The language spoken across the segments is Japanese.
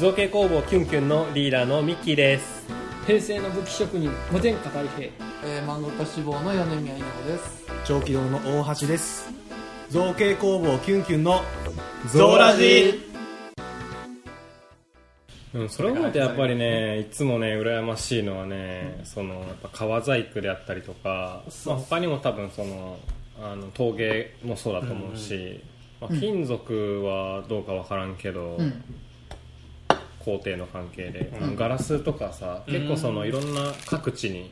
造形工房キュンキュンのリーダーのミッキーです。平成の武器職人御前片平。えー、漫画家志望の米宮稲穂です。長期堂の大橋です。造形工房キュンキュンのゾーラジ。うん、それを思うとやっぱりねいつもね羨ましいのはねそのやっぱ革細工であったりとか、まあ、他にも多分そのあの陶芸もそうだと思うし、まあ、金属はどうかわからんけど、うん工程の関係で、ガラスとかさ結構そのいろんな各地に、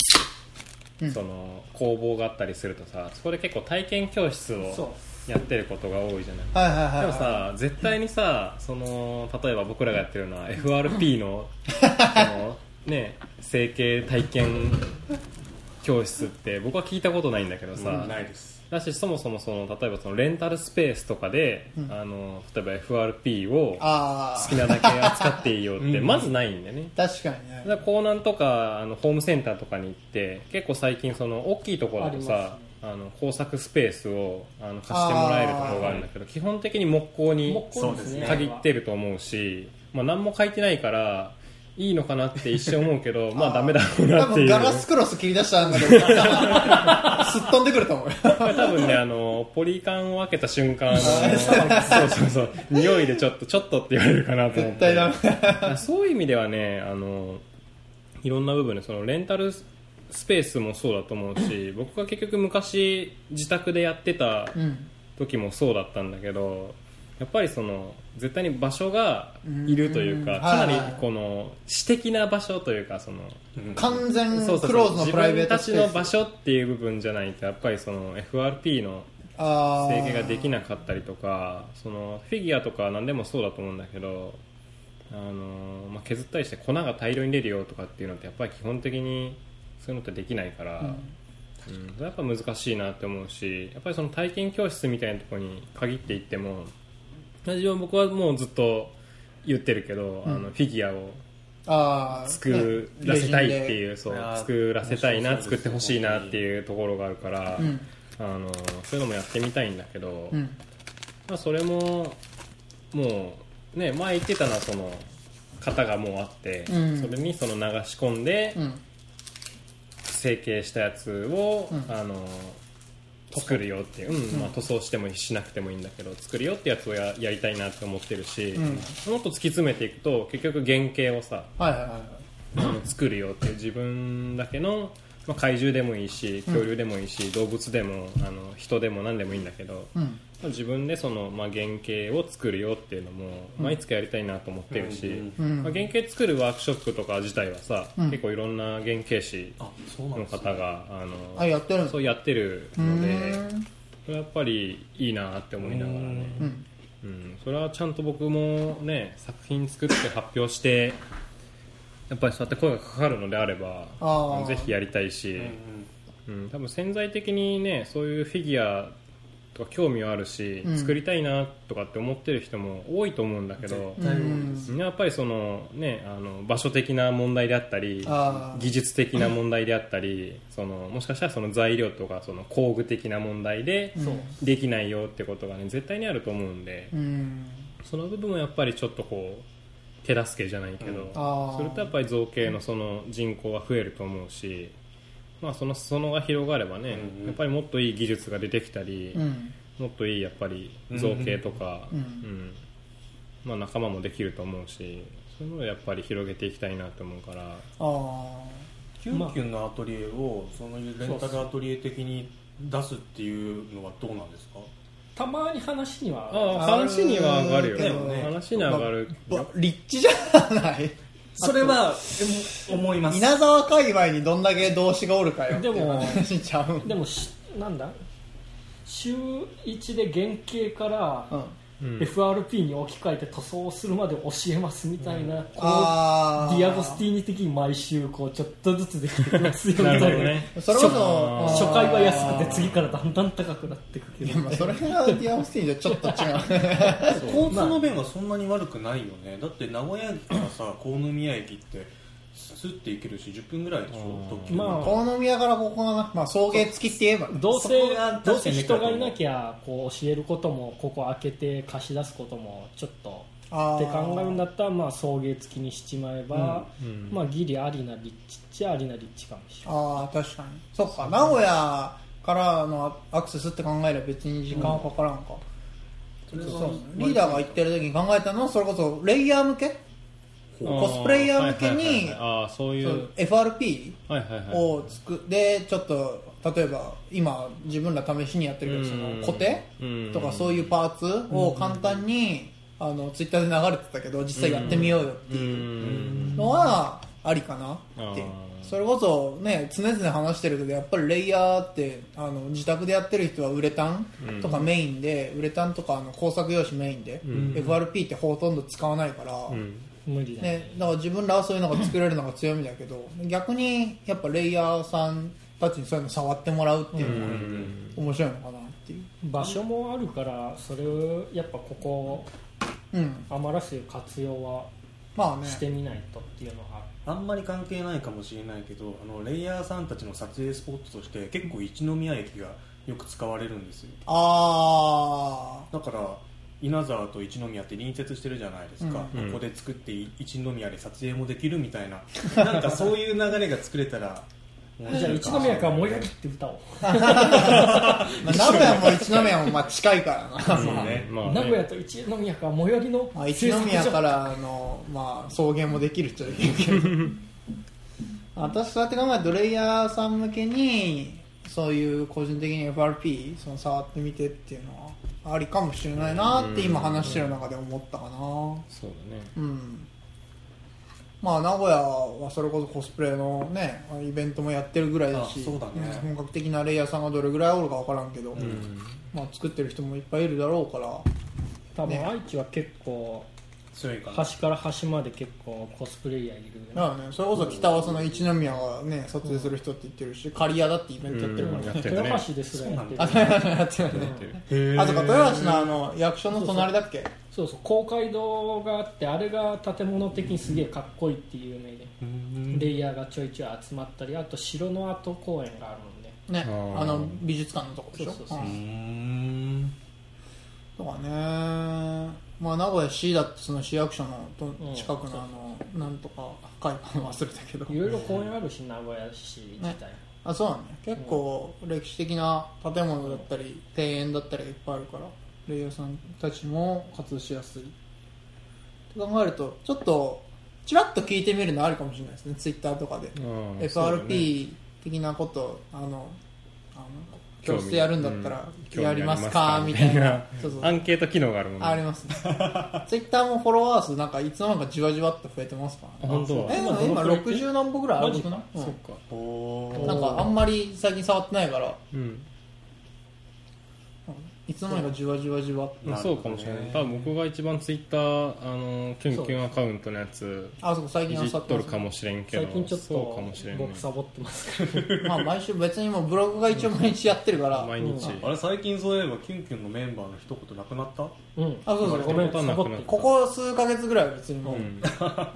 うん。その工房があったりするとさそこで結構体験教室をやってることが多いじゃない。はいはいはい、はい、でもさ絶対にさその例えば僕らがやってるのは FRP の その、ね、成形体験教室って僕は聞いたことないんだけどさ、ないですだしそもそもその例えばそのレンタルスペースとかで、あの例えば FRP をあ好きなだけ扱っていいよってまずないんだよね、あ確かにね。だから港南とかあのホームセンターとかに行って結構最近その大きいところだとさあの工作スペースをあの貸してもらえるところがあるんだけど基本的に木工に木工ですね。限ってると思うし、まあ、何も書いてないからいいのかなって一瞬思うけど まあダメだろう多なっていう。分ガラスクロス切り出したんだけどすっ飛んでくると思う。多分ねあのポリカンを開けた瞬間 そうそうそう匂いでちょっとちょっとって言われるかなと思って。そういう意味ではねあのいろんな部分でそのレンタルスペースもそうだと思うし僕が結局昔自宅でやってたうん。時もそうだったんだけどやっぱりその絶対に場所がいるというかうん。かなりこの私的な場所というかその完全そうそうクローズの自プライベー分たちトスペース。の場所っていう部分じゃないとやっぱりその FRP のあ整形ができなかったりとかそのフィギュアとか何でもそうだと思うんだけど、あのまあ、削ったりして粉が大量に出るよとかっていうのってやっぱり基本的にそういうのってできないから、うん。それやっぱ難しいなって思うしやっぱりその体験教室みたいなところに限っていっても自分は僕はもうずっと言ってるけど、あのフィギュアを作らせたいっていう、ね。そう作らせたいな面白そうです作ってほしいなっていうところがあるから、うん。あのそういうのもやってみたいんだけど、うん。まあ、それももうね前言ってたのはその型がもうあって、うん。それにその流し込んでうん。成形したやつを、うん。あの作るよっていう、うん。まあ、塗装してもしなくてもいいんだけど作るよってやつをややりたいなって思ってるし、うん。もっと突き詰めていくと結局原型をさはいはいはい作るよっていう自分だけの、まあ、怪獣でもいいし恐竜でもいいし、動物でもあの人でも何でもいいんだけど、うん。まあ自分でその、まあ、原型を作るよっていうのも、まあ、いつかやりたいなと思ってるし、うんまあ、原型作るワークショップとか自体はさ、うん。結構いろんな原型師の方があのあやってるんですそうやってるうのでそれはやっぱりいいなって思いながらね、うん。うん、それはちゃんと僕もね作品作って発表してやっぱりそうやって声がかかるのであればぜひやりたいし、うん、多分潜在的にねそういうフィギュアとか興味はあるし、うん。作りたいなとかって思ってる人も多いと思うんだけど、うん。やっぱりその、ね、あの場所的な問題であったり技術的な問題であったりそのもしかしたらその材料とかその工具的な問題でう。んできないよってことが、ね、絶対にあると思うんで、うん。その部分はやっぱりちょっとこう手助けじゃないけど、あー。それとやっぱり造形のその人口が増えると思うし、まあ、その裾野が広がればね、うんうん。やっぱりもっといい技術が出てきたり、うん。もっといいやっぱり造形とか、うんうん。まあ、仲間もできると思うしそういうのをやっぱり広げていきたいなと思うから。ああキュンキュンのアトリエをそのレンタルアトリエ的に出すっていうのはどうなんですか？たまに話には話には上がるよ、だよね。話には上がる、ま立地じゃない。それは思います。稲沢界隈にどんだけ同志がおるかよでも話ちゃう。でもしなんだ？週1で原型からうんうん。FRP に置き換えて塗装するまで教えますみたいな、こうあー。ディアゴスティーニ的に毎週こうちょっとずつできてきますよみたいなね。それこそ初回は安くて次からだんだん高くなってくけど。ま あそれがディアゴスティーニとちょっと違う。交通の便はそんなに悪くないよね。だって名古屋駅からさ国府宮駅ってスッて行けるし10分ぐらいでしょ？特急まあ。鴻宮からここがな、まあ、送迎付きって言えば。どうせどうせ人がいなきゃこう教えることもここ開けて貸し出すこともちょっとあって考えるんだったらまあ送迎付きにしちまえば、うんまあギリありな立地っちゃありな立地かもしれない。ああ確かに。そっか。名古屋からのアクセスって考えれば別に時間はかからんか、そうそうリーダーが言ってる時に考えたのはそれこそレイヤー向け？コスプレイヤー向けに FRP をつく。でちょっと例えば今自分ら試しにやってるけどそのうん固定うん。とかそういうパーツを簡単にあのツイッターで流れてたけど実際やってみようよってういうん。のはありかなってそれこそね常々話してるけどやっぱりレイヤーってあの自宅でやってる人はウレタンとかメインで、ウレタンとかあの工作用紙メインで、ん。FRP ってほとんど使わないから、うん無理だね。ね、だから自分らはそういうのが作れるのが強みだけど逆にやっぱレイヤーさんたちにそういうの触ってもらうっていうのが面白いのかなっていう。場所もあるからそれをやっぱここうん。余らせる活用はまあね。してみないとっていうのがある。あんまり関係ないかもしれないけどあのレイヤーさんたちの撮影スポットとして結構一宮駅がよく使われるんですよ。あだから稲沢と一宮って隣接してるじゃないですか、うん。ここで作って一宮で撮影もできるみたいな。なんかそういう流れが作れたら面 じゃあ一宮から燃え上げって歌をあ、まあ、名古屋も一宮もまあ近いからな。そうね。まあね。名古屋と一宮から最寄りのまあ、一宮からの、まあ、草原もできるっちゃできるけど。私そうやって考えるとレイヤーさん向けにそういう個人的に FRP その触ってみてっていうのはありかもしれないなって今話してる中で思ったかな。そうだね。うん。まあ名古屋はそれこそコスプレのねイベントもやってるぐらいだしあそうだね。ん本格的なレイヤーさんがどれぐらいおるか分からんけど、うん。まあ、作ってる人もいっぱいいるだろうから多分ね。愛知は結構強いかな端から端まで結構コスプレイヤーいるだからねそれこそ北はその一宮がね撮影する人って言ってるし刈谷だってイベントやってるからね。うん。やってるね豊橋ですらやってる。あやってる。ねへーあとか豊橋のあの役所の隣だっけ？そうそう。公会堂があってあれが建物的にすげえかっこいいっていう有名でうん。レイヤーがちょいちょい集まったりあと城の跡公園があるんでねあー。あの美術館のとこでしょ？そうそうそうとかねまあ名古屋市だってその市役所のとうん。近くのあのなんとか会館忘れたけど。いろいろ公園あるし名古屋市自体、あそうなんね。結構歴史的な建物だったり庭園だったりがいっぱいあるからレイヤーさんたちも活動しやすい。って考えるとちょっとちらっと聞いてみるのあるかもしれないですね。ツイッターとかで。FRP 的なことあのあの教室やるんだったらうんやりますか？みたいな。ますかみたいな。そうそう。アンケート機能があるもんね。ありますね。ツイッターもフォロワー数なんかいつの間にかじわじわっと増えてますから本当え今今60何歩ぐらいあるのかな？うん。そっか。なんかあんまり最近触ってないから。うんいつの間にかじわじわじわ。ってまあそうかもしれない。多分僕が一番ツイッターあのキュンキュンアカウントのやつあそこ最い近じっとるかももしれんけど。最近ちょっそうかともしれんね。僕サボってます。け どまあ毎週別にもうブログが一応毎日やってるから。毎日。あれ最近そういえばキュンキュンのメンバーの一言なくなった？うん。あそうそう。ごめん。そうサボって。るここ数ヶ月ぐらいは別にもう、うん。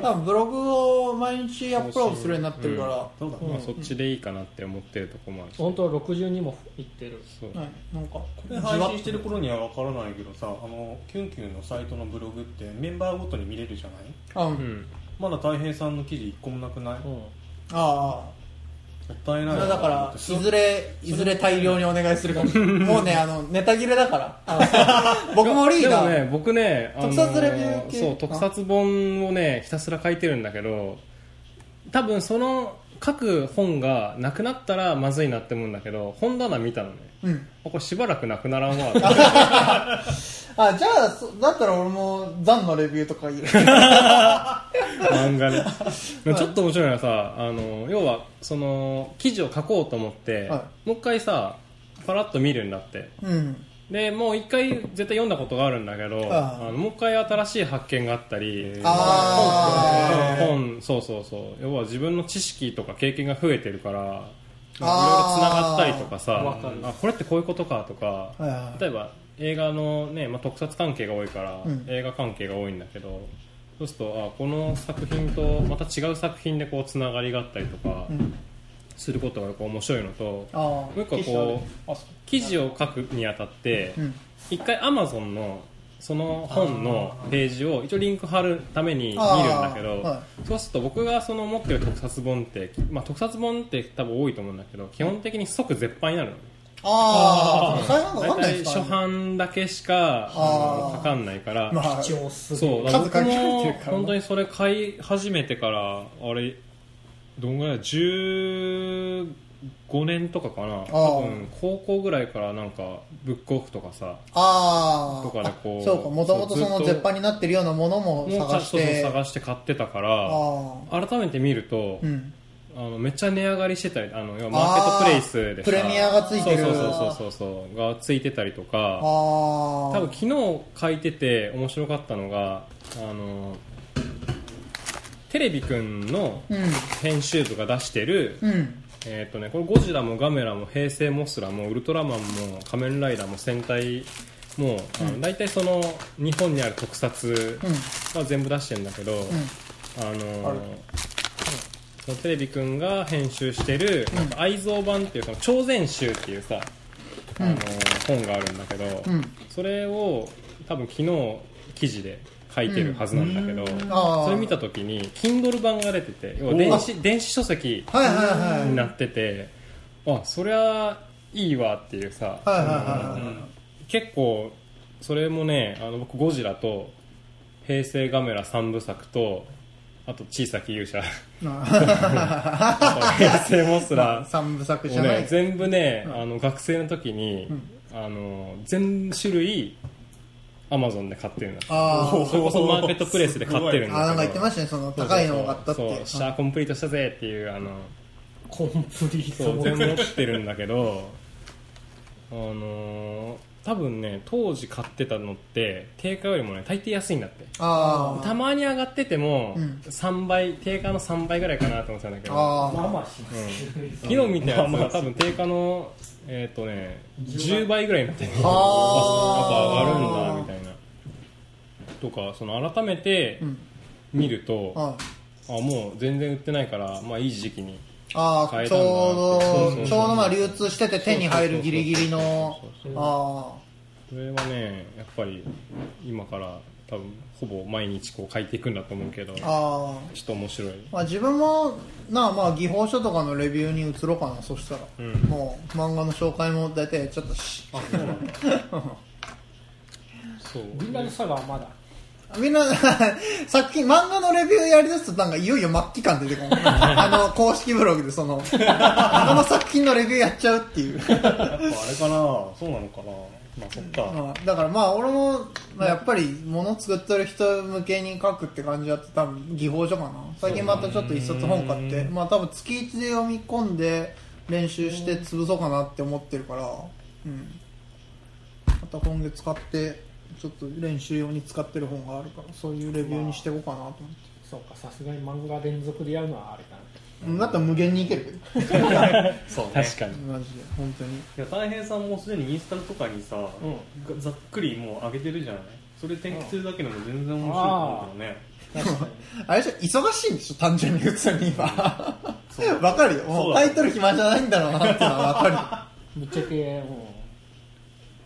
多分ブログを毎日アップロードするようになってるから、そうだね、まあそっちでいいかなって思ってるとこもあるし。本当は62もいってる。そう。はい。なんかこれ配信してる頃には分からないけどさあのキュンキュンのサイトのブログってメンバーごとに見れるじゃない？あうん、うんまだ太平さんの記事一個もなくない、もうん。あったいあない。なそれだからいそずれいずれ大量にお願いするかももうねあのネタ切れだから。僕もリーダー、でもね僕ね、あのー特撮レビュー系。そう特撮本をねひたすら書いてるんだけど多分その書く本がなくなったらまずいなって思うんだけど本棚見たのねうん。これしばらくなくならんわ。あじゃあそだったら俺もザンのレビューとか言う。漫画ね。ちょっと面白いのはさあの要はその記事を書こうと思って、はもう一回さパラッと見るんだって。うん。でもう一回絶対読んだことがあるんだけどあああのもう一回新しい発見があったりあー。本そうそうそう。要は自分の知識とか経験が増えてるからいろいろつながったりとかさあこれってこういうことかとかはいはい。例えば映画の、ねまあ、特撮関係が多いから、うん。映画関係が多いんだけどそうするとあこの作品とまた違う作品でこうつながりがあったりとかうん。することがこう面白いのともう一個こう。記事を書くにあたってうん。一回アマゾンのその本のページを一応リンク貼るために見るんだけど、はそうすると僕がその持ってる特撮本って、まあ、特撮本って多分多いと思うんだけど基本的に即絶版になるの。ねああ、大体初版だけしかかかんないから、まあ貴重すぎる。僕も本当にそれ買い始めてからあれどんぐらい15年とかかな多分高校ぐらいからなんかブックオフとかさああ。とかでこうそうか、もともとその絶版になってるようなものも探して。探して買ってたからあ改めて見ると、あ。うん。あのめっちゃ値上がりしてたりあのマーケットプレイスでさプレミアがついてるそうそうそうそうそうがついてたりとかああ。多分昨日書いてて面白かったのがあのテレビくんのうん。編集部が出してる、うん。えーとね、これゴジラもガメラも平成モスラもウルトラマンも仮面ライダーも戦隊もあの大体その日本にある特撮うん。は全部出してるんだけど、あのある。そのテレビくんが編集してる、なん。か愛蔵版っていうその超全集っていうさ、あの本があるんだけど、うん。それを多分昨日記事で書いてるはずなんだけど、ああ。それ見た時に Kindle 版が出てて要は電子電子書籍はいはいはい。になってて、あそりゃいいわっていうさ、はいはいはいその結構それもねあの僕ゴジラと平成ガメラ3部作とあと小さき勇者。平成モスラ。三部作じをゃない。ね、全部ね、あの学生の時に、あの全種類アマゾンで買ってるんだ。あー。それこそマーケットプレイスで買ってるんあなんか言ってましたね。その高いのを買ったって。そうシャーコンプリートしたぜっていうあのコンプリート。そう全部持ってるんだけどあのー多分ね当時買ってたのって定価よりもね大抵安いんだって。あたまに上がっててもうん。3倍定価の3倍ぐらいかなと思ってたんだけど。ああまあまあしますけど昨日見たやつが多分定価のえっ、とね10倍ぐらいになってて。あやっぱ上がるんだみたいなとかその改めてうん。見ると、ああもう全然売ってないからまあいい時期にあーちょう変えたんだなって。そうそうそうどちょうどまあ流通してて手に入るギリギリのそうそうあそれはねやっぱり今から多分ほぼ毎日こう書いていくんだと思うけどちょあああっと面白いまあ自分もなあまあ技法書とかのレビューに移ろうかなそしたら、うんもう漫画の紹介も大体やっちゃったしそうみんなのサガはまだみんな作品漫画のレビューやりだすとなんかいよいよ末期感出てくる。あの公式ブログでそのあの作品のレビューやっちゃうっていう。やっぱあれかな？そうなのかな？まあそっか。うんだからまあ俺も、まあ、やっぱり物作ってる人向けに書くって感じだと多分技法書かな。最近またちょっと一冊本買ってまあ多分月1で読み込んで練習して潰そうかなって思ってるから。うん。また今月買ってちょっと練習用に使ってる本があるからそういうレビューにしていこうかなと思って。そうかさすがに漫画連続でやるのはあれかな。うんだったら無限にいけるけど。そうね。確かに。マジで本当に。いや大平さんもすでにインスタとかにさ、ざっくりもう上げてるじゃない？それ転記するだけでも全然面白いと思うけどね確かに。あれでしょ忙しいんでしょ単純に普通に今わかるよ。もそうタイトル暇じゃないんだろうなっていうのはわか ぶっちゃけも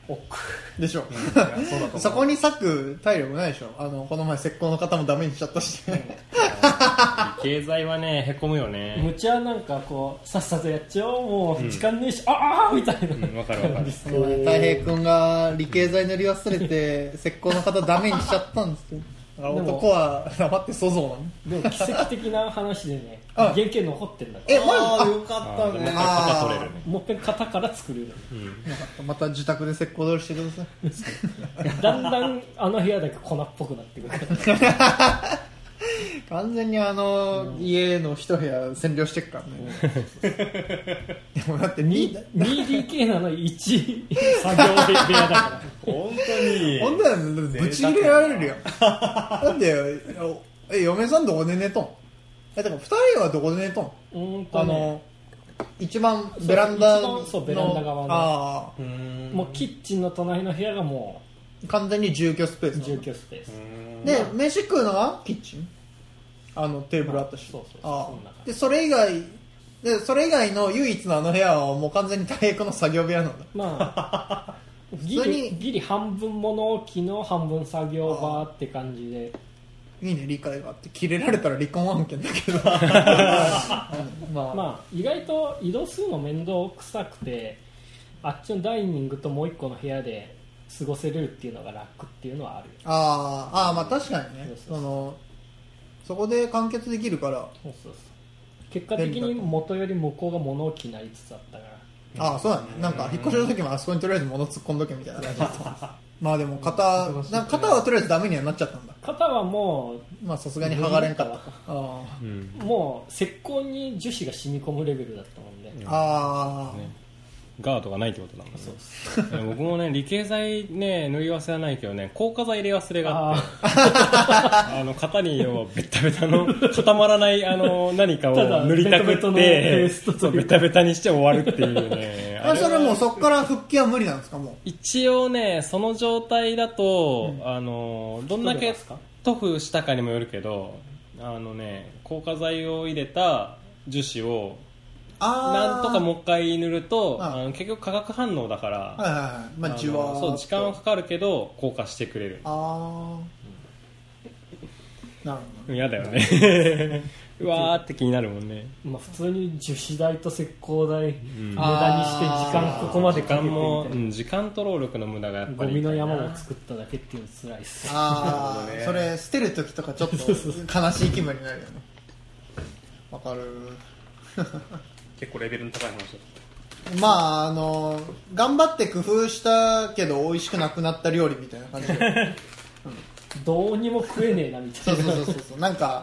う億。るでしょ。うだと思う。そこに割く体力ないでしょ。あのこの前石膏の方もダメにしちゃったし。経済はねへこむよむねちゃなんかこうさっさとやっちゃおう。もう時間ねえし、ああみたいな。うんわかるわかる。でもね。太平君が理系剤塗り忘れて石膏の方ダメにしちゃったんですよ。だからでも男は黙って粗造なのでも奇跡的な話でね。あ原型残ってんだから。えマジあよかったね。あーでも肩取れるね。もう一遍型から作れるうん。また自宅で石膏取りしてください。だんだんあの部屋だけ粉っぽくなってくる 完全にあの、家の一部屋占領してっからね、でもだってに 2DK なの1作業部屋だから。本当に。ほんだよね。ぶち切れられるよ。だってえ嫁さんどこで寝とん？えだから二人はどこで寝とん？んとね。あの一番ベランダのそうベランダ側の。あうーんもうキッチンの隣の部屋がもあ完全に住居スペーうス住居スペース。で飯食うのは？キッチン？あのテーブルあったし、そうそうそうあそでそれ以外でそれ以外の唯一のあの部屋はもう完全に大平君の作業部屋なんだまあ ギリギリ半分物置の半分作業場って感じでいいね理解があって切れられたら離婚案件だけど。まあ、まあ意外と移動するの面倒くさくてあっちのダイニングともう一個の部屋で過ごせれるっていうのが楽っていうのはある。あーあーまあ確かにね。そのそこで完結できるから。そうそうそう。結果的に元より向こうが物置になりつつあったから。ああそうだね。なんか引っ越しの時もあそこにとりあえず物突っ込んどけみたいな感じだった まあでも型なんか型はとりあえずダメにはなっちゃったんだ。肩はもまあさすがに剥がれんかった。かあうん。うもう石膏に樹脂が染み込むレベルだったもんで、ーあ。ー、ねガードがないってことだもんね。僕もね理系剤ね塗り忘れはないけどね硬化剤入れ忘れがあって。あ あの型に要はベタベタの固まらないあの何かを塗りたくってベタベタにして終わるっていうね。あそれもうはそこから復帰は無理なんですかもう？一応ねその状態だと、あのどんだけ塗布したかにもよるけどあのね硬化剤を入れた樹脂をあなんとかもう一回塗るとあ。あの結局化学反応だから、はいはいはい。まあのじわそう時間はかかるけど硬化してくれる。ああなるほ嫌だよね。うわーって気になるもんね。まあ普通に樹脂代と石膏代ん。無駄にして時間ここまで時かけてみ間も、たいうん時間と労力の無駄がやっぱりなゴミの山を作っただけっていうの辛いっす。ああ、なるほどね。それ捨てる時とかちょっと悲しい気分になるよね。わかる 結構レベルの高い話だまああの頑張って工夫したけど美味しくなくなった料理みたいな感じで。どうにも食えねえなみたそいうな。そうそうそうそう。なんか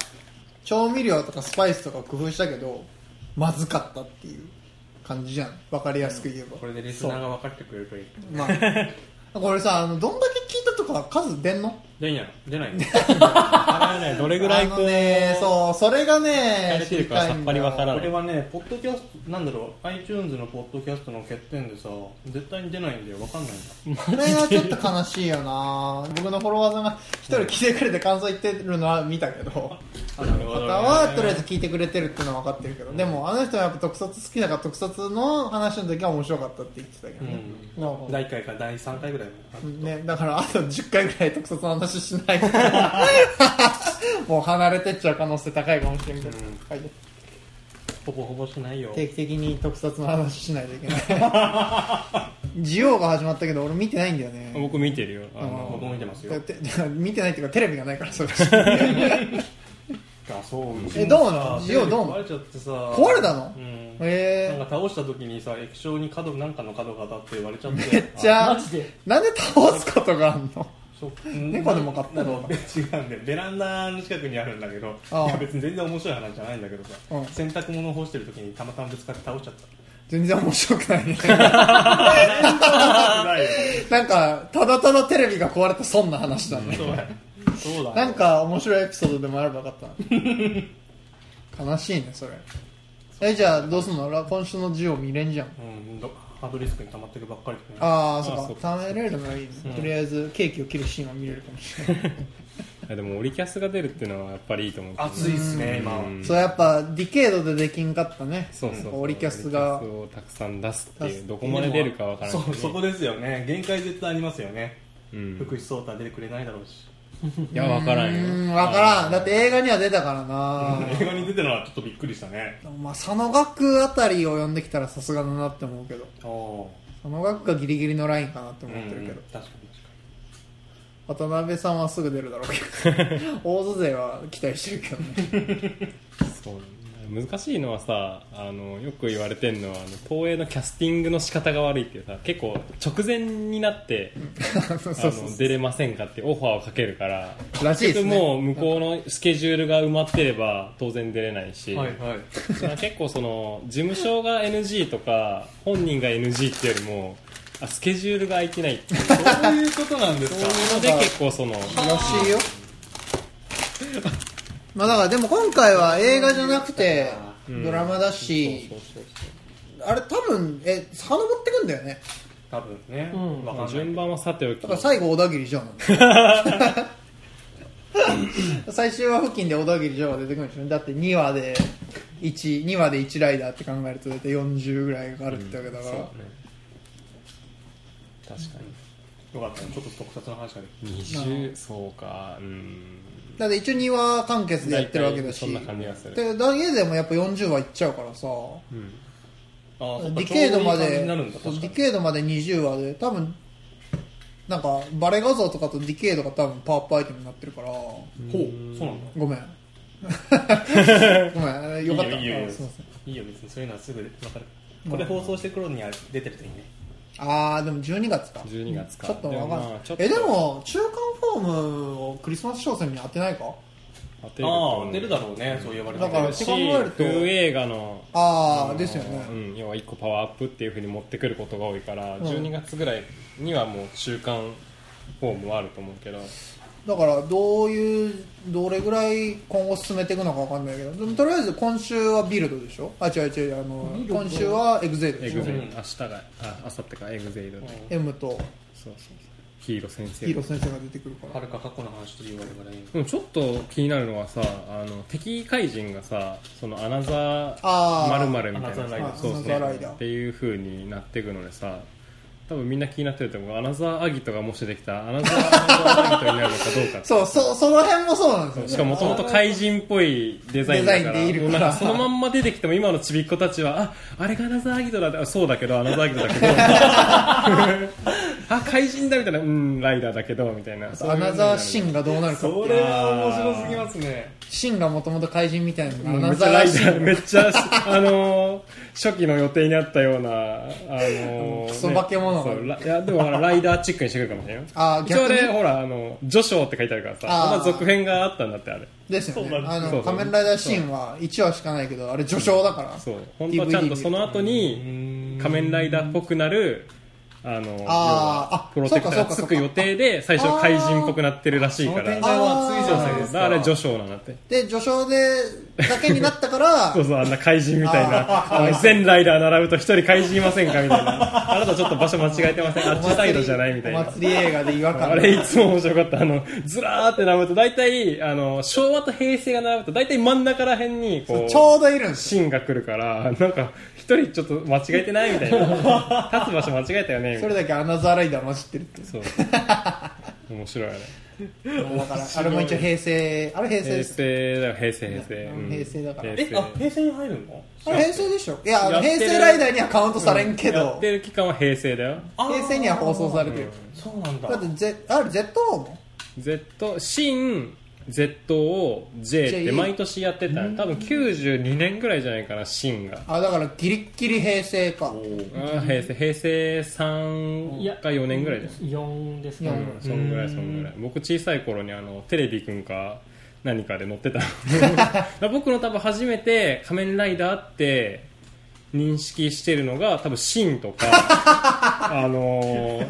調味料とかスパイスとか工夫したけどまずかったっていう感じじゃん。わかりやすく言えば、これでリスナーが分かってくれるといい。まあ これさあのどんだけ聞いたとか数出んの？出んやろ。出ないの？あれはねどれぐらいあのねそうそれがねれてるかさっぱりわからこないれはねポッドキャストなんだろう iTunes のポッドキャストの欠点でさ絶対に出ないんだよ。分かんないんだ。これはちょっと悲しいよな。僕のフォロワーさんが一人来てくれて感想言ってるのは見たけど。なるほ方はとりあえず聞いてくれてるっていうのは分かってるけど、でもあの人はやっぱ特撮好きだから特撮の話の時は面白かったって言ってたけど。ね、なるほど。第1回から第3回ぐらいね、だからあと10回ぐらい特撮の話しない。と もう離れてっちゃう可能性高いかもしれんけど、うん。はい。ほぼほぼしないよ。定期的に特撮の話しないといけない。ジオが始まったけど俺見てないんだよね。僕見てるよ。ああの僕も見てますよ。見てないっていうかテレビがないからそれあそう えどうなさの？ジオどうなの？壊れちゃってさ。壊れたの？うん。へえ。なんか倒した時にさ液晶に角なんかの角が当たって言われちゃって。めっちゃマジで？なんで倒すことがあんの？猫でも買ったの？違うんだよ。ベランダの近くにあるんだけどいや別に全然面白い話じゃないんだけどさ、うん。洗濯物を干してる時にたまたまぶつかって倒しちゃっ全然面白くないね。たなんかただただテレビが壊れた損な話だね。そうだそうだなんか面白いエピソードでもあればよかったな。悲しいねそれ。えじゃあどうすんの？ら今週のジオ見れんじゃん。うんどハードディスクに溜まってるばっかりでね。ああそうか。貯めれるのがいいね、うん。とりあえずケーキを切るシーンは見れるかもしれない。いやでもオリキャスが出るっていうのはやっぱりいいと思う熱いっすね今は。うんそうやっぱディケードでできんかったね。そうそうそう。オリキャスが。オリキャスをたくさん出すっていうどこまで出るかわからないそうそこですよね。限界絶対ありますよね、うん。福士蒼太出てくれないだろうしいやわからんよ。からん。だって映画には出たからな。映画に出てるのはちょっとびっくりしたね。まあ佐野学あたりを呼んできたらさすがだなって思うけど。佐野学がギリギリのラインかなってー思ってるけど、うん確かに渡辺さんはすぐ出るだろうけど。大津勢は期待してるけどね。そう難しいのはさあのよく言われてるのはあの東映のキャスティングの仕方が悪いっていうさ結構直前になって の出れませんかってオファーをかけるかららしいですね。結局もう向こうのスケジュールが埋まってれば当然出れないし、はいはい。まあ結構その事務所が NG とか本人が NG っていうよりもあスケジュールが空いてないっていう。そうそういうことなんですか。いうので結構そのらしいよ まあだからでも今回は映画じゃなくてうんドラマだしあれ多分え遡ってくんだよね。多分ね、うん。わかんない順番はさておき。だから最後小田切城なんだよ最終話付近で小田切城が出てくるんでしょ。だって2話で1 2話で1ライダーって考えると大体40ぐらいがあるってわけだから、確かよかったね。ちょっと特撮の話ができに20そうか。うん。だって一応2話完結でやってるわけだし。そんな感じがする。でだけでもやっぱ40話いっちゃうからさ。うん。たあディケードまでディケードまで20話で多分なんかバレ画像とかとディケードが多分パワーアップアイテムになってるから。ほうそうなんだ。ごめん。ごめん。よかった。いいよいいよ。別にそういうのはすぐ分かる。これ放送してくるには出てるといいねあーでも12月か。12月か。ちょっとわかんない。でもまあちょっと。えでも中間フォームをクリスマス商戦に当てないか？当てるとあるだろうね。そう言われてだから考えると。風映画のああですよね、うん、要は1個パワーアップっていうふうに持ってくることが多いから、ん。12月ぐらいにはもう中間フォームはあると思うけどだからどういうどれぐらい今後進めていくのかわかんないけどでもとりあえず今週はビルドでしょ？あ違う違うあの今週はエグゼイドでしょ？エグゼイド、うん。明日があ明後日かエグゼイドで、うん 永夢と。そうそうそう。ヒーロー先生。ヒーロー先生が出てくるから。はるか過去の話と言われるからいいでもちょっと気になるのはさあの敵怪人がさそのアナザーまるまるみたいなアナザーライダー。そうそう。っていう風になっていくのでさ多分みんな気になってると思う。アナザーアギトがもしできた。らアナザーアギトになるのかどうかそうそその辺もそうなんですよ、ね、しかももともと怪人っぽいデザインだから。デザインでいるから。そのまんま出てきても今のちびっ子たちはああれがアナザーアギトだってあそうだけどアナザーアギトだけど あ怪人だみたいなうんライダーだけどみたいな。アナザーシンがどうなるかそれは面白すぎますね。シンがもともと怪人みたいなアナめっちゃライダザーシン。ーめっちゃあのー初期の予定にあったようなあのークソ化け物いやでもほらライダーチックにしてくるかもしれないよ。あー一応逆にねほらあの序章って書いてあるからさあー。まだ続編があったんだってあれ。ですよね。あの仮面ライダーシンは1話しかないけどあれ序章だから。そう。本当はちゃんとその後に仮面ライダーっぽくなるあの要はプロテクターがつく予定で最初怪人っぽくなってるらしいから。だか。ら序章なんだって。で序章でだけになったからそうそうあんな怪人みたいな全ライダー並ぶと一人怪人いませんかみたいな。あなたちょっと場所間違えてませんあっちサイドじゃないみたいな。お祭り映画で違和感あれいつも面白かった。あのずらーって並ぶと大体あの昭和と平成が並ぶと大体真ん中ら辺にこうちょうどいるんですよ。芯が来るからなんか一人ちょっと間違えてないみたいな。立つ場所間違えたよねそれだけアナザーライダー混じってるってそう。面白いあれだからあれも一応平成あれ平成平です成だよ平成平成、うん。平成だから。えあ平成に入るの？あれ平成でしょ？いや平成ライダーにはカウントされんけやどってる期間は平成だよ。平成には放送されてる。そうなんだ。だって Z あれ ZO も Z 新 ZOJ って毎年やってた。多分92年ぐらいじゃないかな新があだからギリッギリ平成か。あー平成。平成3か4年ぐらいじゃない4ですね、うんそんぐらいそんぐらい。僕小さい頃にあのテレビくんか何かで載ってた 僕の多分初めて仮面ライダーって認識してるのが多分シンとか あの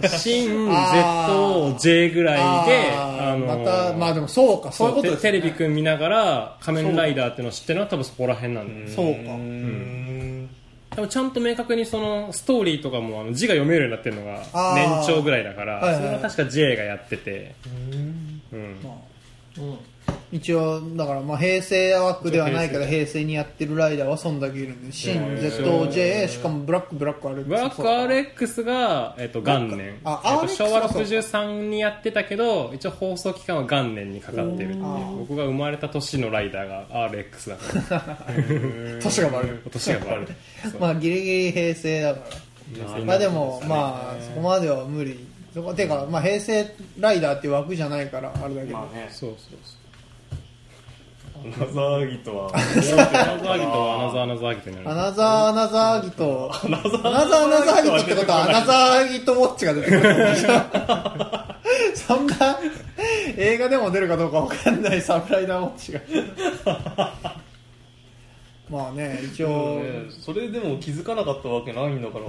ーシンあ ZJ ぐらいであーのーまたまあでもそうかそういうことですテレビくん見ながら仮面ライダーっていうのを知ってるのは多分そこら辺なんだよそうか。ん。多分ちゃんと明確にそのストーリーとかもあの字が読めるようになってるのが年長ぐらいだから、はいはいそれは確か J がやってて、うん。まあうん一応だからまあ平成枠ではないけど平成。にやってるライダーはそんだけいるんで新 ZJ しかもブラックブラック RX ブラック RX が、えっと元年、あえっと RX 昭和はそう。か63にやってたけど一応放送期間は元年にかかってるって僕が生まれた年のライダーが RX だから。年がバレる。年がバレる。まあギリギリ平成だから。まあでもまあそこまでは無理。そこてかまあ平成ライダーっていう枠じゃないからあれだけど、まあね。そうそうそう。アナザーギトは。アナザーギトはアナザーアナザーギトになる。アナザーアナザーギトアナザーアナザーギトってことはアナザーギトウォッチが出てくるそんな映画でも出るかどうかわかんないサムライダーウォッチが。まあね一応、ねそれでも気づかなかったわけないんだから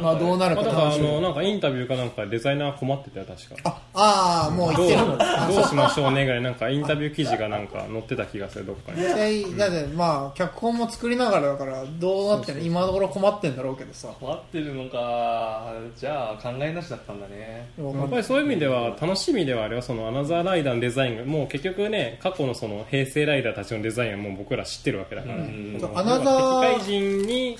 まあどうなるかまあだからあのなんかインタビューかなんかでデザイナー困ってたよ確かああーもうどうどうしましょうねぐらいなんかインタビュー記事がなんか載ってた気がするどっかに。でだってまあ脚本も作りながらだからどうなってんの？今のところ困ってんだろうけどさ。待ってるのかじゃあ考えなしだったんだね。やっぱりそういう意味では楽しみではあれはそのアナザーライダーのデザインがもう結局ね過去のその平成ライダーたちのデザインはもう僕ら知ってるわけだから、うん。アナザー敵怪人に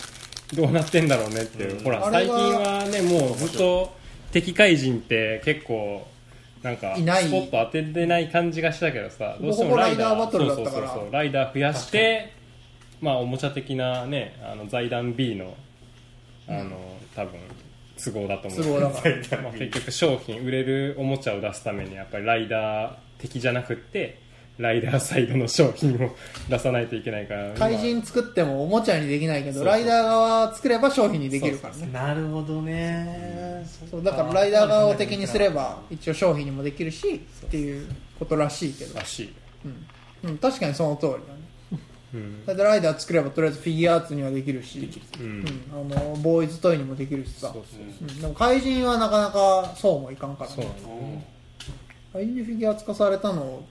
どうなってんだろうねっていう、ほらあ最近はねもうずっと敵怪人って結構なんかいない。スポット当ててない感じがしたけどさほぼほぼライダー。バトルだったから。そうそうそうそう。ライダー増やしてまあおもちゃ的なねあの財団 B のあの、多分都合だと思う。都合だから。まあ、結局商品売れるおもちゃを出すためにやっぱりライダー的じゃなくってライダーサイドの商品を出さないといけないから。怪人作ってもおもちゃにできないけどそうそう。ライダー側作れば商品にできるからね。なるほどね。そう。だからライダー側を敵にすれば一応商品にもできるしっていうことらしいけど。らしい、うん、うん、確かにその通りだね。うん。だってライダー作ればとりあえずフィギュアーツにはできるし。うん。うん、あのボーイズトイにもできるしさ。そうそうう。ん、でも怪人はなかなかそうもいかんからそうね。怪人でフィギュアーツ化されたの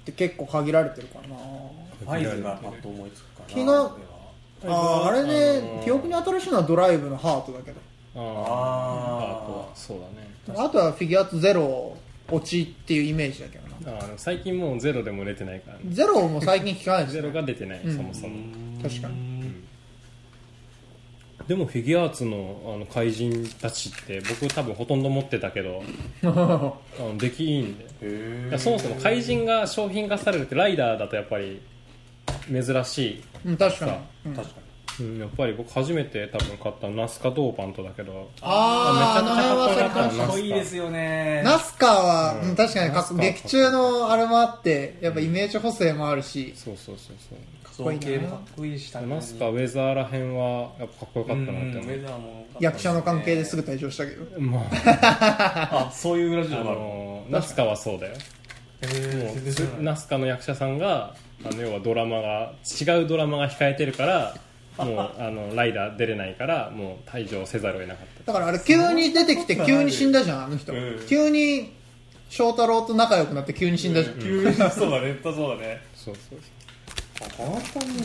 って結構限られてるからなファイズがパッと思いつくかな。昨日あーあれあでのー記憶に新しいのはドライブのハートだけど。あーあー。あとはそうだね。あとはフィギュアーツゼロ落ちっていうイメージだけどな。最近もうゼロでも出てないからね。ゼロも最近聞かないです ゼねロが出てない、うん。そもそも。確かにでもフィギュアーツのあの怪人たちって僕多分ほとんど持ってたけどあの出来いいんでそもそも怪人が商品化されるってライダーだとやっぱり珍しい、うん確かに。さ、うん。確かうん、やっぱり僕初めて多分買ったのナスカドーパントだけど。あーあの辺はそれかっこいいですよね。ナスカ。は、うんうん確かに劇中のあれもあってやっぱイメージ補正もあるし、そうそうそうそう造形もかっこいいしナスカウェザーらへんはやっぱかっこよかったなって思う、ウェザーも役者の関係ですぐ退場したけど。まあ。あそういう裏事あ情があるの？ナスカはそうだよ。ナスカの役者さんがあの要はドラマが違うドラマが控えてるからもうあのライダー出れないからもう退場せざるを得なかった。だからあれ急に出てきて急に死んだじゃんあの人、うん。急に翔太郎と仲良くなって急に死んだじゃん、急にそうだね。そうだね。そうそう本当に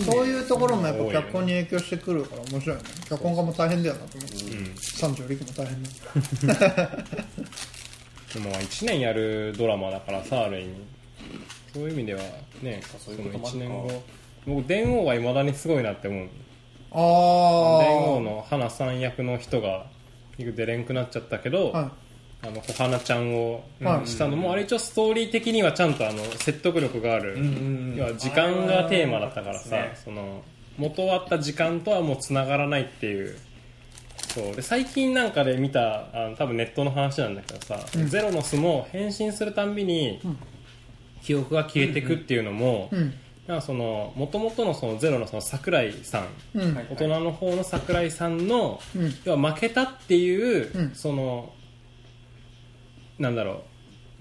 そういうところもやっぱ脚本に影響してくるから面白いよね脚本家も大変だよなと思って、三条陸も大変だ。でも1年やるドラマだからさある意味。そういう意味ではねそういうこともあるか。1年後僕電王はいまだにすごいなって思う。ああ電王の花さん役の人が出れんくなっちゃったけど、はあの小花ちゃんをはい。したのも、あれ一応ストーリー的にはちゃんとあの説得力がある、うんうんうん。要は時間がテーマだったからさ、その元あった時間とはもうつながらないっていう。そう。で最近なんかで見たあの多分ネットの話なんだけどさ、ゼロの巣も変身するたんびに記憶が消えてくっていうのも、いうん。なんかその元々のそのゼロのその桜井さん大人の方の桜井さんの、うん。要は負けたっていう、うん。そのなんだろう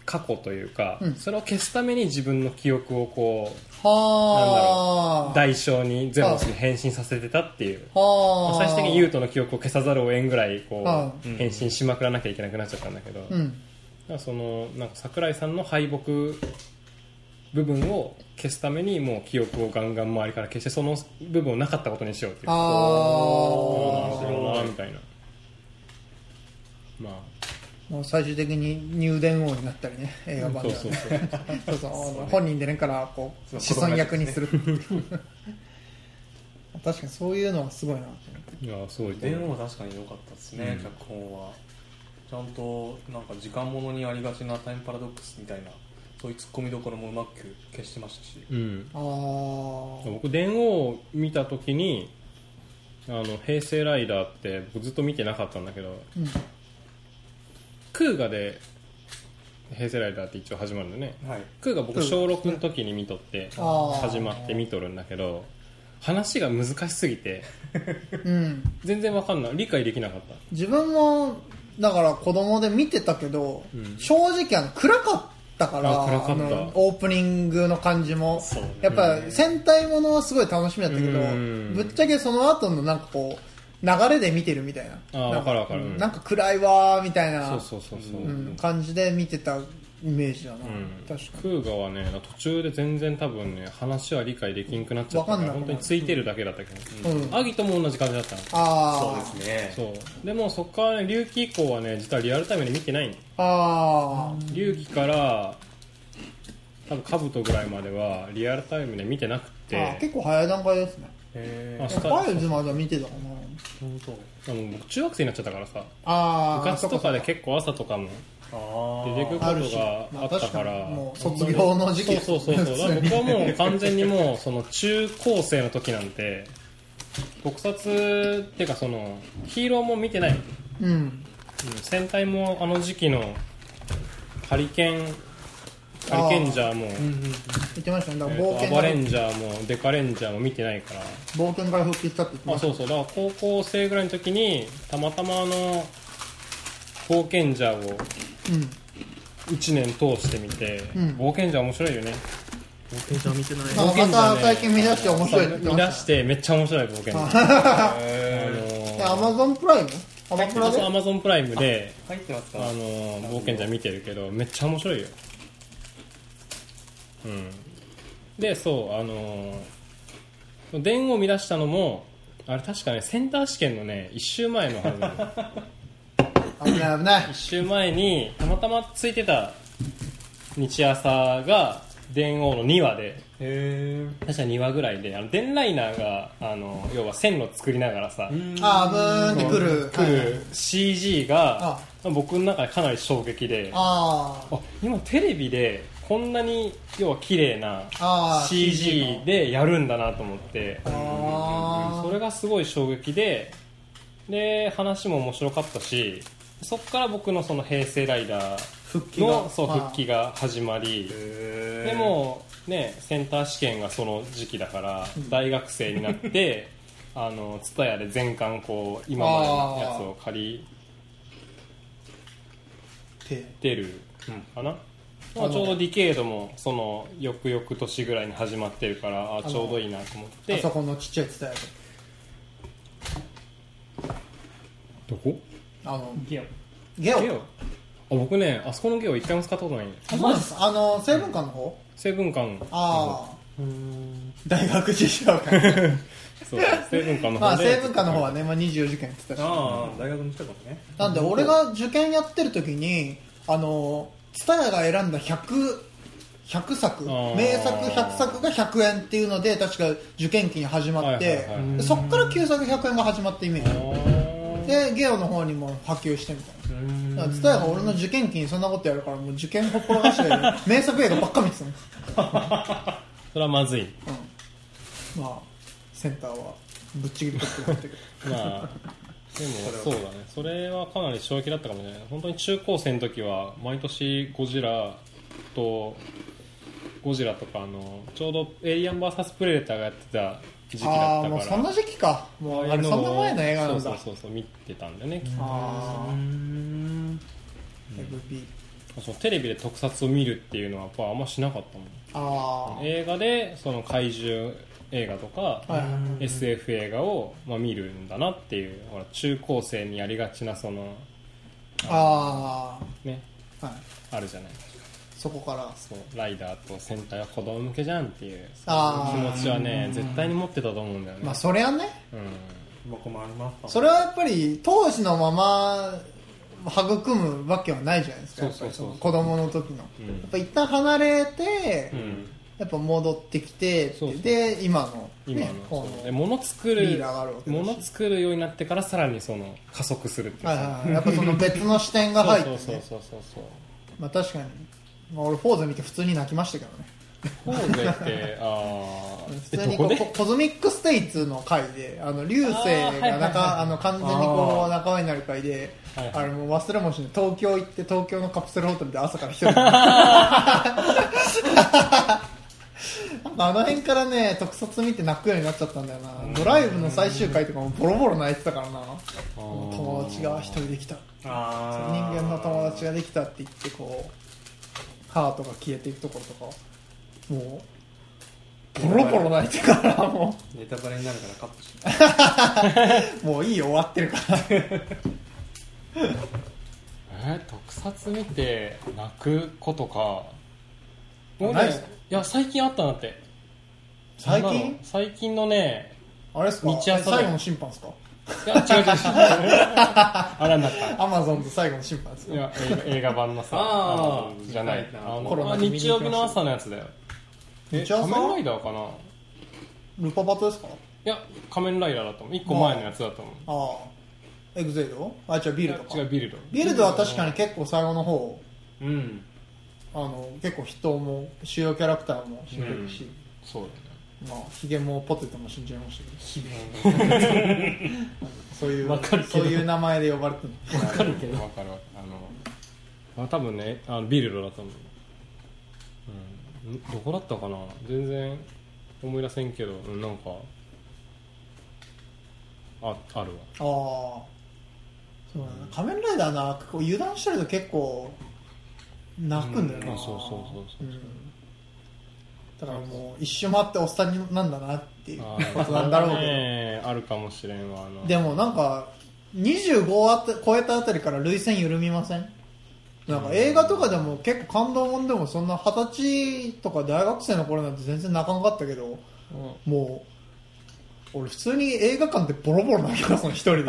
過去というか、うん。それを消すために自分の記憶をこうはあ。代償にゼロスに変身させてたっていう。はあ。最終的に優斗の記憶を消さざるを得んぐらいこはう変身しまくらなきゃいけなくなっちゃったんだけど、うん。らそのなんか桜井さんの敗北部分を消すためにもう記憶をガンガン周りから消してその部分をなかったことにしようっていう。あああなるあほどなみたいな。まもう最終的に入電王になったりね映画あ版そうではね。そうそうそう。そうあの本人でねからこうそう子孫役にする。確かにそういうのはすごいなと思って。いやすごいと電思う話は確かに良かったですね、うん。脚本は。ちゃんとなんか時間ものにありがちなタイムパラドックスみたいなそういうツッコミどころもうまく消してましたし。うん。ああ僕電王を見た時にあの平成ライダーって僕ずっと見てなかったんだけどうんクーガで平成ライダーって一応始まるんだよね。はい。クーガ僕小6の時に見とって始まって見とるんだけど話が難しすぎて うん。全然わかんない。理解できなかった。自分もだから子供で見てたけど、うん。正直あの暗かったからあのオープニングの感じも。ね。やっぱ戦隊ものはすごい楽しみだったけどうん。ぶっちゃけその後のなんかこう流れで見てるみたいな。あーなんわかるわかる。うん。なんか暗いわーみたいな。そうそうそうそう、うん。感じで見てたイメージだな、うん。確かに。クーガはね途中で全然多分ね話は理解できんくなっちゃったかわかんなくなる。ら本当についてるだけだったけど、うん。アギトも同じ感じだったの。あー。そうですね。そう。でもそっからね隆起以降はね実はリアルタイムで見てないのあ隆起から多分兜ぐらいまではリアルタイムで見てなくて。結構早い段階ですねへあファイルズまでは見てたかな。本当でも僕中学生になっちゃったからさ。ああ部活とかで結構朝とかもあ出てくることがあった確から。もう卒業の時期。そうそうそうそう。だから僕はもう完全にもうその中高生の時なんて特撮っていうかそのヒーローも見てない、うん、うん。戦隊もあの時期のハリケンハリケンジャーも、言ってましたね。だから冒険アバレンジャーもデカレンジャーも見てないから。冒険から復帰したって言ってました。あそうそう。だから高校生ぐらいの時にたまたまあの冒険者をうん。1年通してみて、うん。冒険者面白いよね。冒険者見てない。なんかまた最近見出して面白いって言って見出まししてめっちゃ面白い冒険。者あたアマゾンプライムアマプラでアマゾンプライムで入ってますあかの冒険者見てるけどめっちゃ面白いようん。でそうあの電を見出したのもあれ確かねセンター試験のね1週前のはずなの危ない危ない。1週前にたまたまついてた日朝が電王の2話で。へ確か2話ぐらいであの電ライナーがあの要は線路作りながらさえあーブーンってくる。来る CG があ。僕の中でかなり衝撃で。ああ今テレビでこんなに要は綺麗な CG でやるんだなと思ってあそれがすごい衝撃でで話も面白かったしそこから僕のその平成ライダ復帰が？ーのそうはい復帰が始まりへでもねセンター試験がその時期だから大学生になって あの TSUTAYA で全巻こう今までのやつを借りててるかな、まあ、ちょうどディケードもその翌々年ぐらいに始まってるからあちょうどいいなと思って。あそこのちっちゃい伝えどこ？あのゲオ。ゲオ。ゲオ。あ僕ねあそこのゲオ一回も使ったことないねあそうなんですあの成分館の方？成分館。ああ大学受賞会。そう成分館のまあ成分館の方はね、まあ、24時間やってたし。ああ大学に来たかもね。なんで俺が受験やってる時にあの蔦屋が選んだ100 100作名作100作が100円っていうので確か受験期に始まって、そっから旧作100円が始まったイメージ。でゲオの方にも波及してみたいな。蔦屋が俺の受験期にそんなことやるからもう受験ほっぽらかして 名作映画ばっか見てたの、それはまずい。うん、まあセンターはぶっちぎり取ってよかったけど。まあでもそうだね。それはかなり衝撃だったかもしれない本当に中高生の時は毎年ゴジラとゴジラとかあのちょうどエイリアン VS プレデターがやってた時期だああったから。もうそんな時期か。もうあれそんな前の映画なんだ。そうそうそうそう見てたんだよねきっと。ああうん。そのテレビで特撮を見るっていうのはやっぱあんましなかったもん。あ映画でその怪獣映画とか、SF 映画を、まあ、見るんだなっていうほら中高生にやりがちなそのあね。あはい。あるじゃないそこから。そうライダーと戦隊は子供向けじゃんっていう気持ちはね絶対に持ってたと思うんだよね、まあそれはね。うん僕もあります。それはやっぱり当時のまま育むわけはないじゃないですか子供の時の、うん。やっぱ一旦離れて、うんやっぱ戻ってきてで今の,、今のね、こそう。での物作るリーダーがあるわけだし。物作るようになってからさらにその加速するっていう。やっぱその別の視点が入って、ね、そうそうそうそうまあ確かに、まあ、俺フォーゼ見て普通に泣きましたけどね。フォーゼってああ普通にこうココズミックステイツの回であの流星があーはいはいはい仲あの完全にこう仲間になる回ではいはいあれもう忘れもしない。東京行って東京のカプセルホテルで朝から一人で なんかあの辺からね特撮見て泣くようになっちゃったんだよな。ドライブの最終回とかもボロボロ泣いてたからな。友達が一人できた。あ人間の友達ができたって言ってこうハートが消えていくところとかもうボロボロ泣いてからもネタバレになるからカットしてう。もういいよ終わってるから。えー特撮見て泣くことか。僕ねないや最近あったなって。最近？最近のねあれですか？日朝最後の審判ですか？いや違う違う。違 うあれなんだ。ったアマゾンと最後の審判ですか？いや映画映画版のさあー。のじゃない。コロナあで見に行きました。日曜日の朝のやつだよ。え日朝？仮面ライダーかな？ルパバトですか？いや仮面ライダーだと思う。1個前のやつだと思う。ああエグゼイド？あ違うビルドか。違うビルド。ビルドは確かに結構最後の方。うんあの結構人も主要キャラクターも死んでるし、そうだね。まあヒゲもポテトも死んじゃいましたけど。そういうわかるけど。そういう名前で呼ばれてるわかるけど。わかるわかる。あのあ多分ねあのビルドだと思う、うん、んどこだったかな？全然思い出せんけど。うんなんかああるわ。ああそうだね仮面ライダーなこう油断してると結構泣くんだよな、うん。そうそうそうそう。うん。だからもう一周回っておっさんなんだなっていうあことなんだろうけど、ねあるかもしれんわでもなんか25あた超えたあたりから涙腺緩みません？なんか映画とかでも結構感動もんでもそんな二十歳とか大学生の頃なんて全然泣かなかったけどもう俺普通に映画館でボロボロ泣きますもん一人で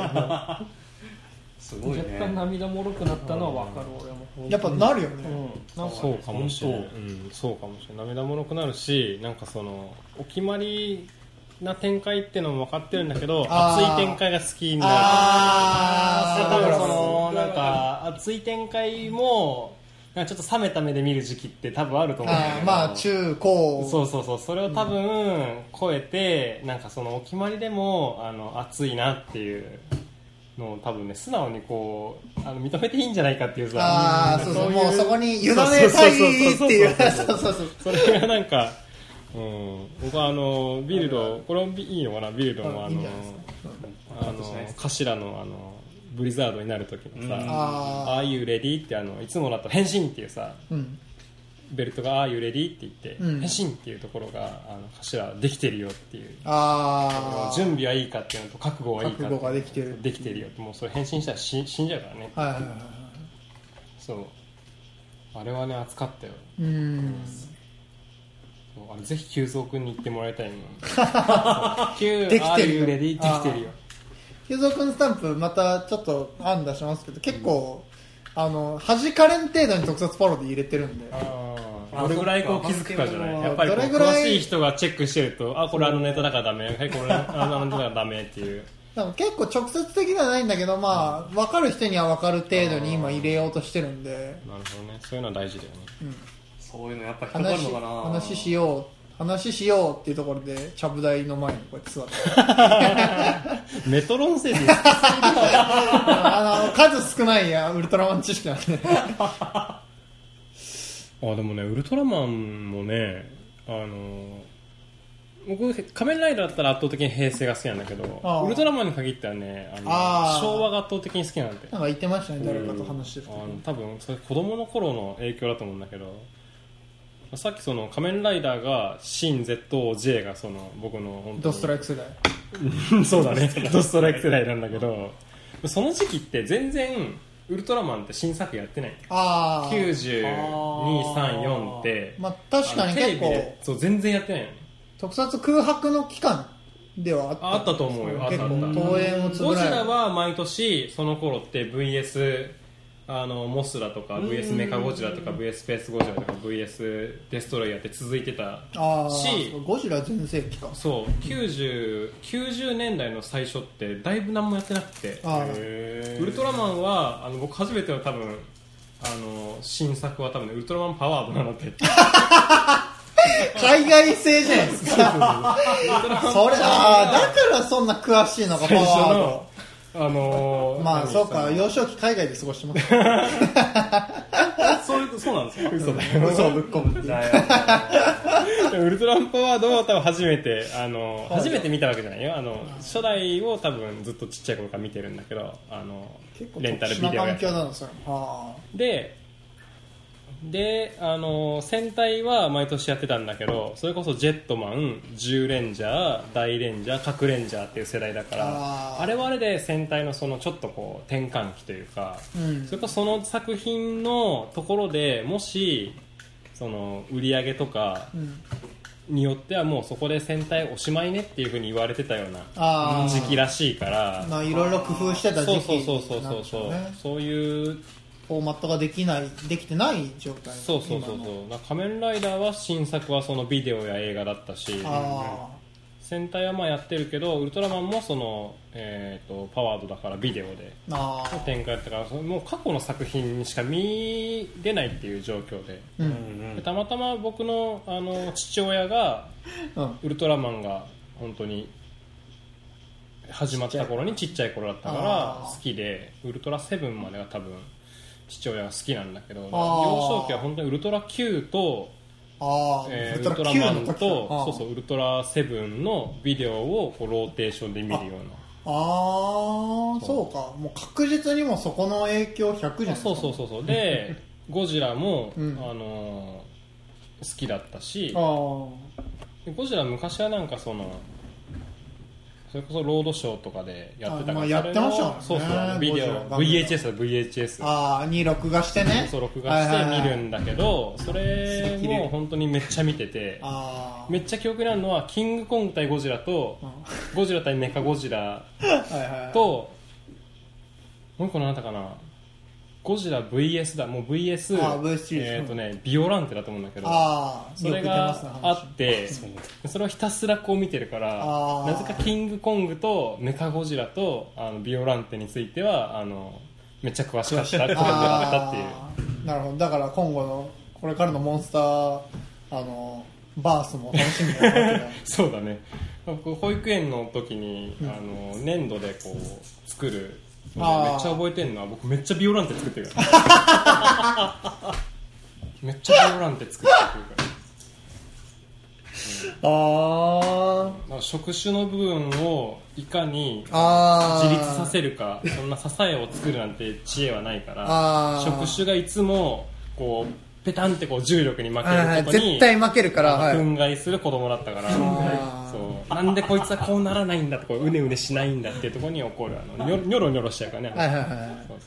すごい若干ね涙もろくなったのは分かる俺も。やっぱなるよね、うん。なんかそうかもしれない、本うん、そうかもしれない。涙もろくなるしなんかそのお決まりな展開っていうのも分かってるんだけど熱い展開が好きになるあ多分そそのなんか熱い展開もなんかちょっと冷めた目で見る時期って多分あると思う。んだけどまあ中高。そうそうそう。それを多分超えてなんかそのお決まりでもあの熱いなっていうの多分ね素直にこうあの認めていいんじゃないかっていうさ。あそうそうもうそこに委ねたいっていう。そうそうそうそれがなんか、う。ん、僕はあのビルドこれもいいのかな？ビルドもあのあの頭のあのブリザードになる時のさ、ああいうレディーってあのいつもだと変身っていうさ、うん。ベルトが「ああいうレディって言って「うん。変身」っていうところがあの頭できてるよっていう。ああ準備はいいかっていうのと覚悟はいいか覚悟ができてる。できてるよってもうそれ変身したら死死んじゃうからね。はいはいはいはいそう。あれはね熱かったよ。うん。そう。あれぜひ久蔵君に言ってもらいたいもん。急できてるよ。ああいうレディできてるよ。久蔵君スタンプまたちょっと案出しますけど結構、あの弾かれん程度に特撮パロディ入れてるんで。ああどれぐらいこう気づくかじゃない。やっぱりこうどれぐらい詳しい人がチェックしてるとあこれあのネタだからダメ。はいこれあのネタだからダメっていう。なんか結構直接的ではないんだけどまあ分かる人には分かる程度に今入れようとしてるんで、なるほどね。そういうのは大事だよね。うん。そういうのやっぱ引っかかる話のかな。話しよう話しようっていうところでちゃぶ台の前にこうやって座って。メトロンセディあの数少ないやウルトラマン知識なんで。あでもねウルトラマンもねあの僕仮面ライダーだったら圧倒的に平成が好きなんだけどああ。ウルトラマンに限ってはねあの昭和が圧倒的に好きなんで。なんか言ってましたね誰かと話してるあの多分それ子供の頃の影響だと思うんだけどさっきその仮面ライダーが新 ZOJ がその僕の本当ドにストライク世代。そうだね。ドストライク世代なんだけどその時期って全然ウルトラマンって新作やってない。ああ9234ってまあ確かに結構。そう全然やってないよね特撮空白の期間ではあった。あったと思うよ結構あったあった。東映もつぶゴジラは毎年その頃って VS あのモスラとか VS メカゴジラとか VS スペースゴジラとか VS デストロイヤーって続いてたああしゴジラ全盛期か。そう 90, 90年代の最初ってだいぶ何もやってなくてウルトラマンはあの僕初めての多分あの新作は多分ねウルトラマンパワードなので。海外製じゃないですか。それああだからそんな詳しいのかパ最初ワーのドあのー何まあそうかの幼少期海外で過ごしてます。そういうそうなんですよ嘘だ嘘をぶっ込むってウルトラマンパワードを多分初めてあのはい。初めて見たわけじゃないよ。あの初代を多分ずっとちっちゃい頃から見てるんだけどあの結構レンタルビ特殊なデオや環境なんですよはでであの戦隊は毎年やってたんだけどそれこそジェットマン10レンジャー大レンジャー核レンジャーっていう世代だからあれはあれで戦隊のそのちょっとこう転換期というか、うん。それこそその作品のところでもしその売り上げとかあうん。によってはもうそこで戦隊おしまいねっていうふうに言われてたような時期らしいから。まあいろいろ工夫してたそう時期そうそうそうそうそう、そういうフォーマットができないできてない状態。そうそうそうそう。仮面ライダーは新作はそのビデオや映画だったし。あ戦隊はまあやってるけどウルトラマンもその、えー、とパワードだからビデオで展開やったからそのもう過去の作品しか見れないっていう状況で。ううんん。でたまたま僕のあの父親がうん。ウルトラマンが本当に始まった頃にちっちゃい頃だったかあらー。好きでウルトラセブンまでが多分父親が好きなんだけど幼少期は本当にウルトラ Q と、ああ、えーウウルトラマンとそうそうウルトラセブンのビデオをこうローテーションで見るような。ああそうか。もう確実にもうそこの影響100じゃないですか。そうそうそうそうで ゴジラも、うん。あのー好きだったしゴジラ昔はなんかそのそれこそロードショーとかでやってたからあまあやってましたもんね。そうそうビデオ VHS だ VHS あああに録画してね。そう録画して見るんだけどそれも本当にめっちゃ見ててあめっちゃ記憶にあるのはキングコング対ゴジラとあゴジラ対メカゴジラはいはいはい。ともう一個何だったかなゴジラ VS だもう VS あ VS シリーズ。えっ、とねビオランテだと思うんだけど。ああそれがあってそれをひたすらこう見てるからあー。なぜかキングコングとメカゴジラとあのビオランテについてはあのめっちゃ詳しかったったっていう。あー。なるほど。だから今後のこれからのモンスターあのバースも楽しみだ。そうだね。僕保育園の時に、あの粘土でこう作るめっちゃ覚えてるのは僕めっちゃビオランテ作ってるから。めっちゃビオランテ作ってくるから。あだから触手の部分をいかにあ自立させるかそんな支えを作るなんて知恵はないからあー。触手がいつもこうペタンってこう重力に負けることに絶対負けるからはい。憤慨する子供だったから、そう。なんでこいつはこうならないんだとこううねうねしないんだっていうところに怒るあのニョロニョロしちゃうからね、はいはいはいそう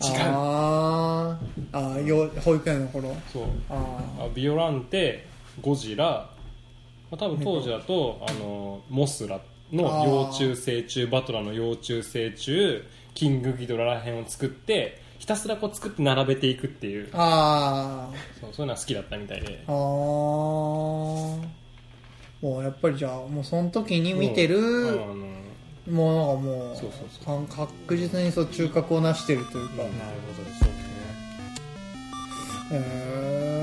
そう違う。あー。あーよ保育園の頃。そう。ああビオランテゴジラ、まあ、多分当時だとあのモスラの幼虫成虫バトラの幼虫成虫キングギドラらへんを作ってひたすらこう作って並べていくっていう。あそうそういうのは好きだったみたいで。ああもうやっぱりじゃあもうその時に見てるものがもうそうそうか確実にそう中核を成してるというか、なるほどそうですね。へ